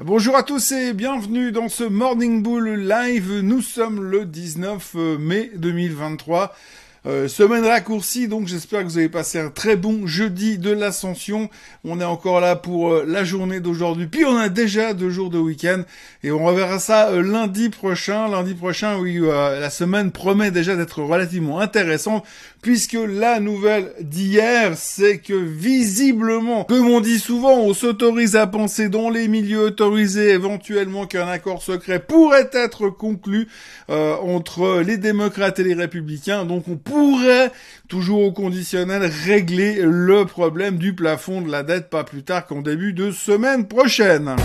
Bonjour à tous et bienvenue dans ce Morning Bull Live. Nous sommes le 19 mai 2023. Euh, semaine raccourcie, donc j'espère que vous avez passé un très bon jeudi de l'ascension. On est encore là pour euh, la journée d'aujourd'hui. Puis on a déjà deux jours de week-end et on reverra ça euh, lundi prochain. Lundi prochain, oui, la semaine promet déjà d'être relativement intéressante puisque la nouvelle d'hier, c'est que visiblement, comme on dit souvent, on s'autorise à penser dans les milieux autorisés éventuellement qu'un accord secret pourrait être conclu entre les démocrates et les républicains. Donc on toujours au conditionnel, régler le problème du plafond de la dette pas plus tard qu'en début de semaine prochaine.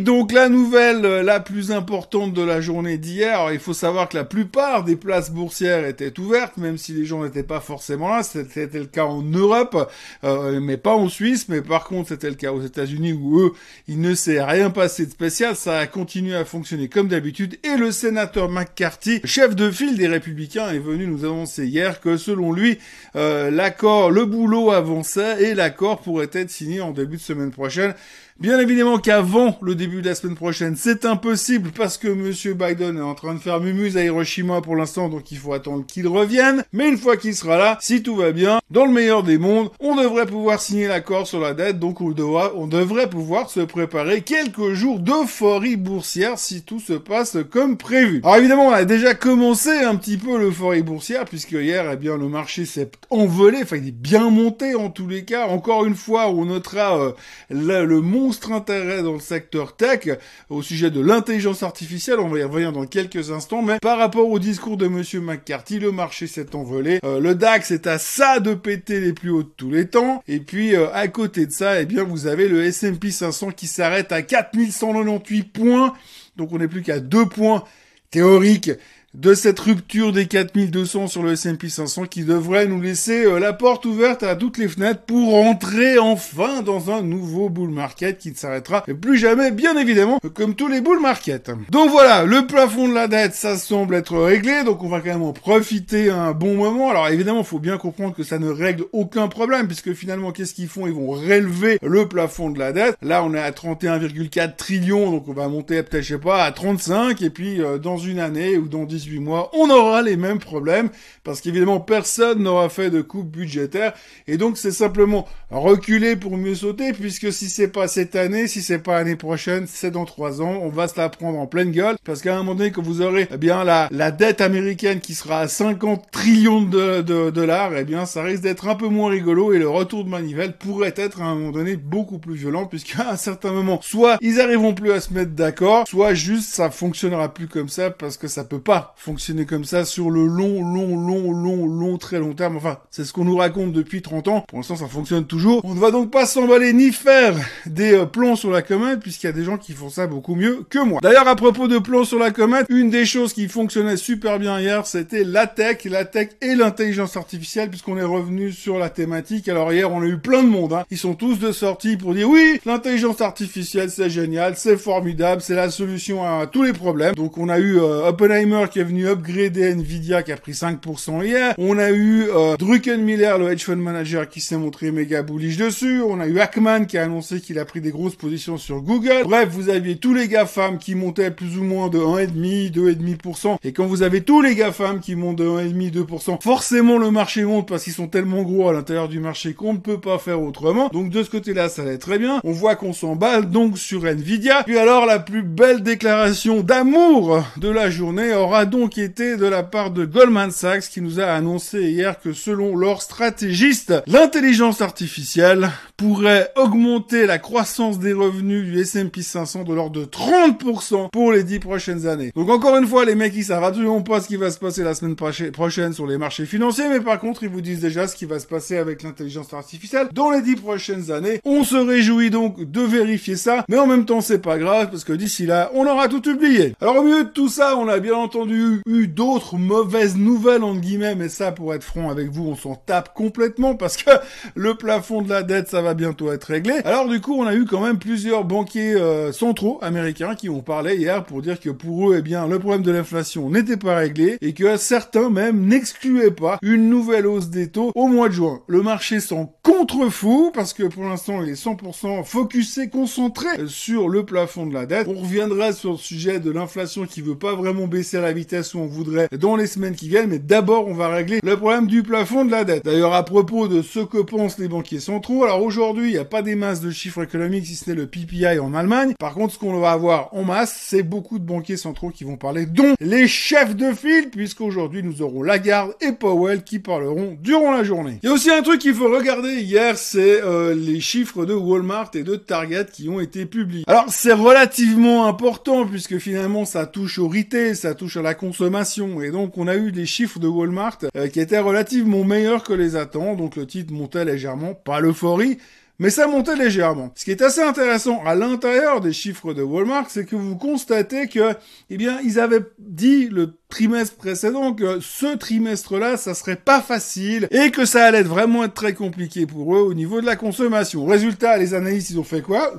Donc la nouvelle euh, la plus importante de la journée d'hier, il faut savoir que la plupart des places boursières étaient ouvertes, même si les gens n'étaient pas forcément là. C'était le cas en Europe, euh, mais pas en Suisse. Mais par contre, c'était le cas aux États-Unis où eux, il ne s'est rien passé de spécial. Ça a continué à fonctionner comme d'habitude. Et le sénateur McCarthy, chef de file des Républicains, est venu nous annoncer hier que selon lui, euh, l'accord, le boulot avançait et l'accord pourrait être signé en début de semaine prochaine. Bien évidemment qu'avant le début de la semaine prochaine, c'est impossible parce que Monsieur Biden est en train de faire mumuse à Hiroshima pour l'instant, donc il faut attendre qu'il revienne. Mais une fois qu'il sera là, si tout va bien, dans le meilleur des mondes, on devrait pouvoir signer l'accord sur la dette, donc on, on devrait pouvoir se préparer quelques jours d'euphorie boursière si tout se passe comme prévu. Alors évidemment, on a déjà commencé un petit peu l'euphorie boursière puisque hier, eh bien, le marché s'est envolé, enfin il est bien monté en tous les cas. Encore une fois, on notera euh, le, le monde monstre intérêt dans le secteur tech au sujet de l'intelligence artificielle. On va y revenir dans quelques instants. Mais par rapport au discours de Monsieur McCarthy, le marché s'est envolé. Euh, le DAX est à ça de péter les plus hauts de tous les temps. Et puis euh, à côté de ça, eh bien vous avez le S&P 500 qui s'arrête à 4198 points. Donc on n'est plus qu'à deux points théoriques de cette rupture des 4200 sur le S&P 500 qui devrait nous laisser euh, la porte ouverte à toutes les fenêtres pour entrer enfin dans un nouveau bull market qui ne s'arrêtera plus jamais, bien évidemment, comme tous les bull markets. Donc voilà, le plafond de la dette, ça semble être réglé, donc on va quand même en profiter un bon moment. Alors évidemment, il faut bien comprendre que ça ne règle aucun problème, puisque finalement, qu'est-ce qu'ils font? Ils vont relever le plafond de la dette. Là, on est à 31,4 trillions, donc on va monter peut-être, je sais pas, à 35, et puis euh, dans une année ou dans 10 mois, on aura les mêmes problèmes parce qu'évidemment personne n'aura fait de coupe budgétaire. Et donc c'est simplement reculer pour mieux sauter puisque si c'est pas cette année, si c'est pas l'année prochaine, c'est dans trois ans, on va se la prendre en pleine gueule. Parce qu'à un moment donné que vous aurez eh bien la, la dette américaine qui sera à 50 trillions de, de dollars, eh bien ça risque d'être un peu moins rigolo et le retour de manivelle pourrait être à un moment donné beaucoup plus violent puisqu'à un certain moment, soit ils arriveront plus à se mettre d'accord, soit juste ça fonctionnera plus comme ça parce que ça peut pas fonctionner comme ça sur le long, long, long, long, long, très long terme. Enfin, c'est ce qu'on nous raconte depuis 30 ans. Pour l'instant, ça fonctionne toujours. On ne va donc pas s'emballer ni faire des euh, plans sur la comète, puisqu'il y a des gens qui font ça beaucoup mieux que moi. D'ailleurs, à propos de plans sur la comète, une des choses qui fonctionnait super bien hier, c'était la tech, la tech et l'intelligence artificielle, puisqu'on est revenu sur la thématique. Alors hier, on a eu plein de monde. Hein. Ils sont tous de sortie pour dire oui, l'intelligence artificielle, c'est génial, c'est formidable, c'est la solution à tous les problèmes. Donc on a eu euh, Oppenheimer qui est venu upgrader Nvidia qui a pris 5% hier. On a eu euh, Druckenmiller, le hedge fund manager, qui s'est montré méga bullish dessus. On a eu Ackman qui a annoncé qu'il a pris des grosses positions sur Google. Bref, vous aviez tous les GAFAM qui montaient plus ou moins de 1,5, 2,5%. Et quand vous avez tous les GAFAM qui montent de 1,5, 2%, forcément le marché monte parce qu'ils sont tellement gros à l'intérieur du marché qu'on ne peut pas faire autrement. Donc de ce côté-là, ça allait très bien. On voit qu'on s'emballe donc sur Nvidia. Puis alors, la plus belle déclaration d'amour de la journée aura donc été de la part de Goldman Sachs qui nous a annoncé hier que selon leurs stratégistes, l'intelligence artificielle pourrait augmenter la croissance des revenus du S&P 500 de l'ordre de 30% pour les 10 prochaines années. Donc encore une fois, les mecs, ils savent absolument pas ce qui va se passer la semaine prochaine sur les marchés financiers, mais par contre, ils vous disent déjà ce qui va se passer avec l'intelligence artificielle dans les 10 prochaines années. On se réjouit donc de vérifier ça, mais en même temps, c'est pas grave parce que d'ici là, on aura tout oublié. Alors au milieu de tout ça, on a bien entendu eu d'autres mauvaises nouvelles, entre guillemets, mais ça, pour être franc avec vous, on s'en tape complètement parce que le plafond de la dette, ça va bientôt être réglé. Alors du coup, on a eu quand même plusieurs banquiers euh, centraux américains qui ont parlé hier pour dire que pour eux, eh bien, le problème de l'inflation n'était pas réglé et que certains même n'excluaient pas une nouvelle hausse des taux au mois de juin. Le marché s'en contrefou parce que pour l'instant, il est 100% focusé, concentré sur le plafond de la dette. On reviendra sur le sujet de l'inflation qui veut pas vraiment baisser la vitesse où on voudrait dans les semaines qui viennent, mais d'abord, on va régler le problème du plafond de la dette. D'ailleurs, à propos de ce que pensent les banquiers centraux, alors aujourd'hui, il n'y a pas des masses de chiffres économiques si ce n'est le PPI en Allemagne. Par contre, ce qu'on va avoir en masse, c'est beaucoup de banquiers centraux qui vont parler, dont les chefs de file, puisqu'aujourd'hui, nous aurons Lagarde et Powell qui parleront durant la journée. Il y a aussi un truc qu'il faut regarder hier, c'est euh, les chiffres de Walmart et de Target qui ont été publiés. Alors, c'est relativement important puisque finalement, ça touche au retail, ça touche à la consommation. Et donc, on a eu des chiffres de Walmart euh, qui étaient relativement meilleurs que les attentes. Donc, le titre montait légèrement, pas l'euphorie, mais ça montait légèrement. Ce qui est assez intéressant à l'intérieur des chiffres de Walmart, c'est que vous constatez que, eh bien, ils avaient dit le trimestre précédent que ce trimestre-là, ça serait pas facile et que ça allait vraiment être très compliqué pour eux au niveau de la consommation. Résultat, les analystes, ils ont fait quoi?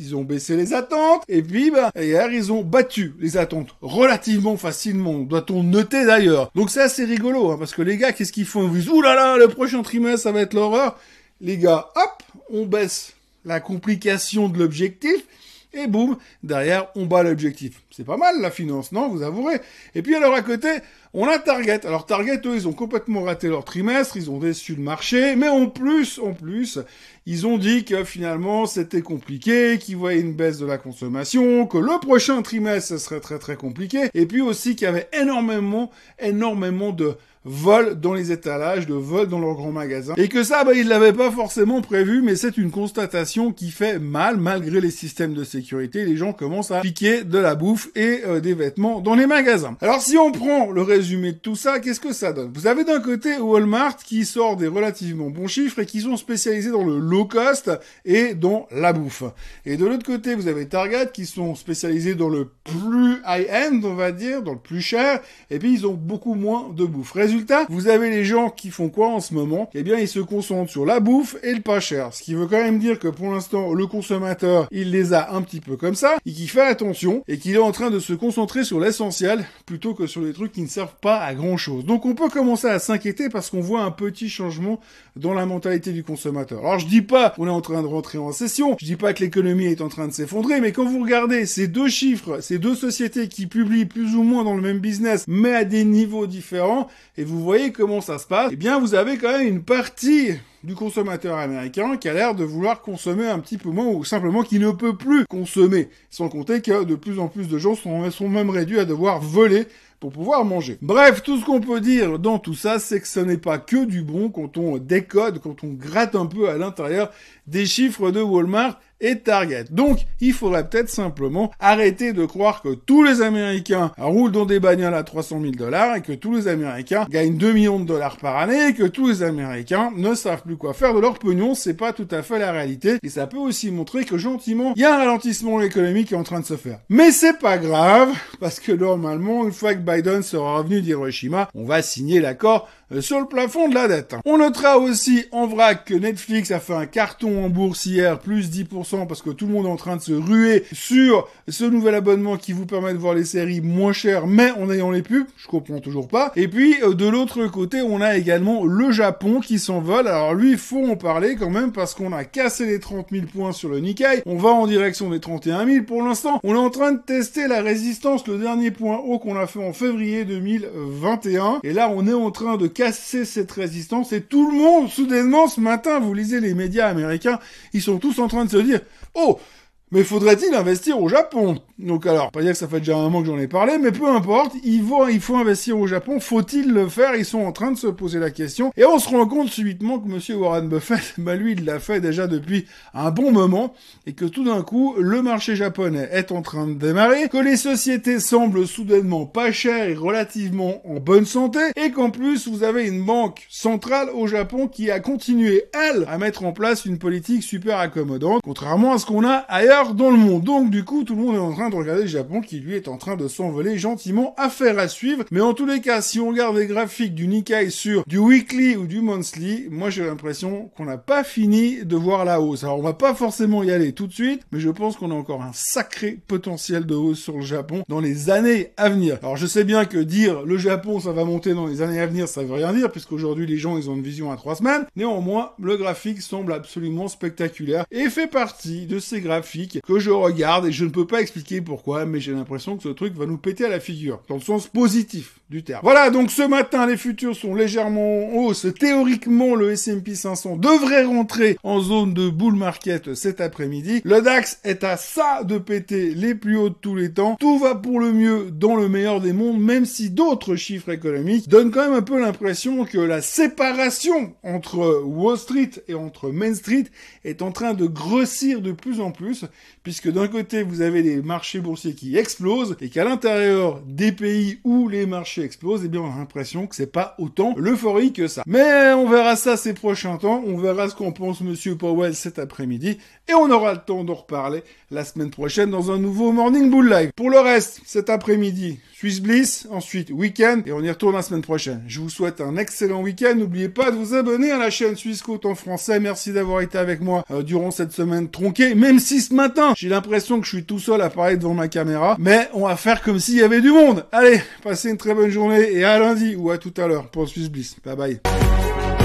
Ils ont baissé les attentes, et puis, bah, hier, ils ont battu les attentes relativement facilement, doit-on noter d'ailleurs. Donc c'est assez rigolo, hein, parce que les gars, qu'est-ce qu'ils font? Ils disent, ouh là, le prochain trimestre, ça va être l'horreur. Les gars, hop, on baisse la complication de l'objectif, et boum, derrière, on bat l'objectif. C'est pas mal la finance, non Vous avouerez. Et puis alors à côté, on a Target. Alors Target, eux, ils ont complètement raté leur trimestre, ils ont déçu le marché, mais en plus, en plus, ils ont dit que finalement c'était compliqué, qu'ils voyaient une baisse de la consommation, que le prochain trimestre, ce serait très très compliqué, et puis aussi qu'il y avait énormément, énormément de volent dans les étalages, de vol dans leurs grands magasins. Et que ça, bah, ils l'avaient pas forcément prévu, mais c'est une constatation qui fait mal, malgré les systèmes de sécurité. Les gens commencent à piquer de la bouffe et euh, des vêtements dans les magasins. Alors si on prend le résumé de tout ça, qu'est-ce que ça donne? Vous avez d'un côté Walmart qui sort des relativement bons chiffres et qui sont spécialisés dans le low cost et dans la bouffe. Et de l'autre côté, vous avez Target qui sont spécialisés dans le plus high-end, on va dire, dans le plus cher, et puis ils ont beaucoup moins de bouffe vous avez les gens qui font quoi en ce moment? Eh bien, ils se concentrent sur la bouffe et le pas cher. Ce qui veut quand même dire que pour l'instant, le consommateur, il les a un petit peu comme ça, et qui fait attention, et qu'il est en train de se concentrer sur l'essentiel, plutôt que sur les trucs qui ne servent pas à grand chose. Donc on peut commencer à s'inquiéter parce qu'on voit un petit changement dans la mentalité du consommateur. Alors je dis pas qu'on est en train de rentrer en session, je dis pas que l'économie est en train de s'effondrer, mais quand vous regardez ces deux chiffres, ces deux sociétés qui publient plus ou moins dans le même business, mais à des niveaux différents, vous voyez comment ça se passe, eh bien vous avez quand même une partie du consommateur américain qui a l'air de vouloir consommer un petit peu moins ou simplement qui ne peut plus consommer. Sans compter que de plus en plus de gens sont, sont même réduits à devoir voler pouvoir manger. Bref, tout ce qu'on peut dire dans tout ça, c'est que ce n'est pas que du bon quand on décode, quand on gratte un peu à l'intérieur des chiffres de Walmart et Target. Donc, il faudrait peut-être simplement arrêter de croire que tous les Américains roulent dans des bagnoles à 300 000 dollars et que tous les Américains gagnent 2 millions de dollars par année et que tous les Américains ne savent plus quoi faire de leur pognon. C'est pas tout à fait la réalité et ça peut aussi montrer que gentiment, il y a un ralentissement économique qui est en train de se faire. Mais c'est pas grave parce que normalement, une fois que Biden sera revenu d'Hiroshima, on va signer l'accord sur le plafond de la dette. On notera aussi en vrac que Netflix a fait un carton en bourse hier, plus 10%, parce que tout le monde est en train de se ruer sur ce nouvel abonnement qui vous permet de voir les séries moins chères, mais en ayant les pubs. Je comprends toujours pas. Et puis, euh, de l'autre côté, on a également le Japon qui s'envole. Alors lui, faut en parler quand même, parce qu'on a cassé les 30 000 points sur le Nikkei. On va en direction des 31 000 pour l'instant. On est en train de tester la résistance, le dernier point haut qu'on a fait en février 2021. Et là, on est en train de cette résistance et tout le monde, soudainement, ce matin, vous lisez les médias américains, ils sont tous en train de se dire, oh, mais faudrait-il investir au Japon? Donc alors, pas dire que ça fait déjà un moment que j'en ai parlé, mais peu importe, il faut, investir au Japon, faut-il le faire? Ils sont en train de se poser la question. Et on se rend compte subitement que Monsieur Warren Buffett, bah lui, il l'a fait déjà depuis un bon moment, et que tout d'un coup, le marché japonais est en train de démarrer, que les sociétés semblent soudainement pas chères et relativement en bonne santé, et qu'en plus, vous avez une banque centrale au Japon qui a continué, elle, à mettre en place une politique super accommodante, contrairement à ce qu'on a ailleurs dans le monde. Donc du coup, tout le monde est en train de regarder le Japon qui lui est en train de s'envoler gentiment. Affaire à suivre. Mais en tous les cas, si on regarde les graphiques du Nikkei sur du weekly ou du monthly, moi j'ai l'impression qu'on n'a pas fini de voir la hausse. Alors on va pas forcément y aller tout de suite, mais je pense qu'on a encore un sacré potentiel de hausse sur le Japon dans les années à venir. Alors je sais bien que dire le Japon ça va monter dans les années à venir, ça veut rien dire puisqu'aujourd'hui les gens ils ont une vision à trois semaines. Néanmoins, le graphique semble absolument spectaculaire et fait partie de ces graphiques que je regarde et je ne peux pas expliquer pourquoi, mais j'ai l'impression que ce truc va nous péter à la figure dans le sens positif du terme. Voilà, donc ce matin les futurs sont légèrement en hausse. Théoriquement, le S&P 500 devrait rentrer en zone de bull market cet après-midi. Le DAX est à ça de péter les plus hauts de tous les temps. Tout va pour le mieux dans le meilleur des mondes, même si d'autres chiffres économiques donnent quand même un peu l'impression que la séparation entre Wall Street et entre Main Street est en train de grossir de plus en plus, puisque d'un côté vous avez les marchés boursiers qui explosent et qu'à l'intérieur des pays où les marchés explosent, eh bien on a l'impression que c'est pas autant l'euphorie que ça. Mais on verra ça ces prochains temps, on verra ce qu'en pense Monsieur Powell cet après-midi, et on aura le temps d'en reparler la semaine prochaine dans un nouveau Morning Bull Live. Pour le reste, cet après-midi, Swiss Bliss, ensuite week-end, et on y retourne la semaine prochaine. Je vous souhaite un excellent week-end. N'oubliez pas de vous abonner à la chaîne Suisse Côte en français. Merci d'avoir été avec moi euh, durant cette semaine tronquée, même si ce j'ai l'impression que je suis tout seul à parler devant ma caméra, mais on va faire comme s'il y avait du monde. Allez, passez une très bonne journée et à lundi ou à tout à l'heure pour Swiss Bliss. Bye bye.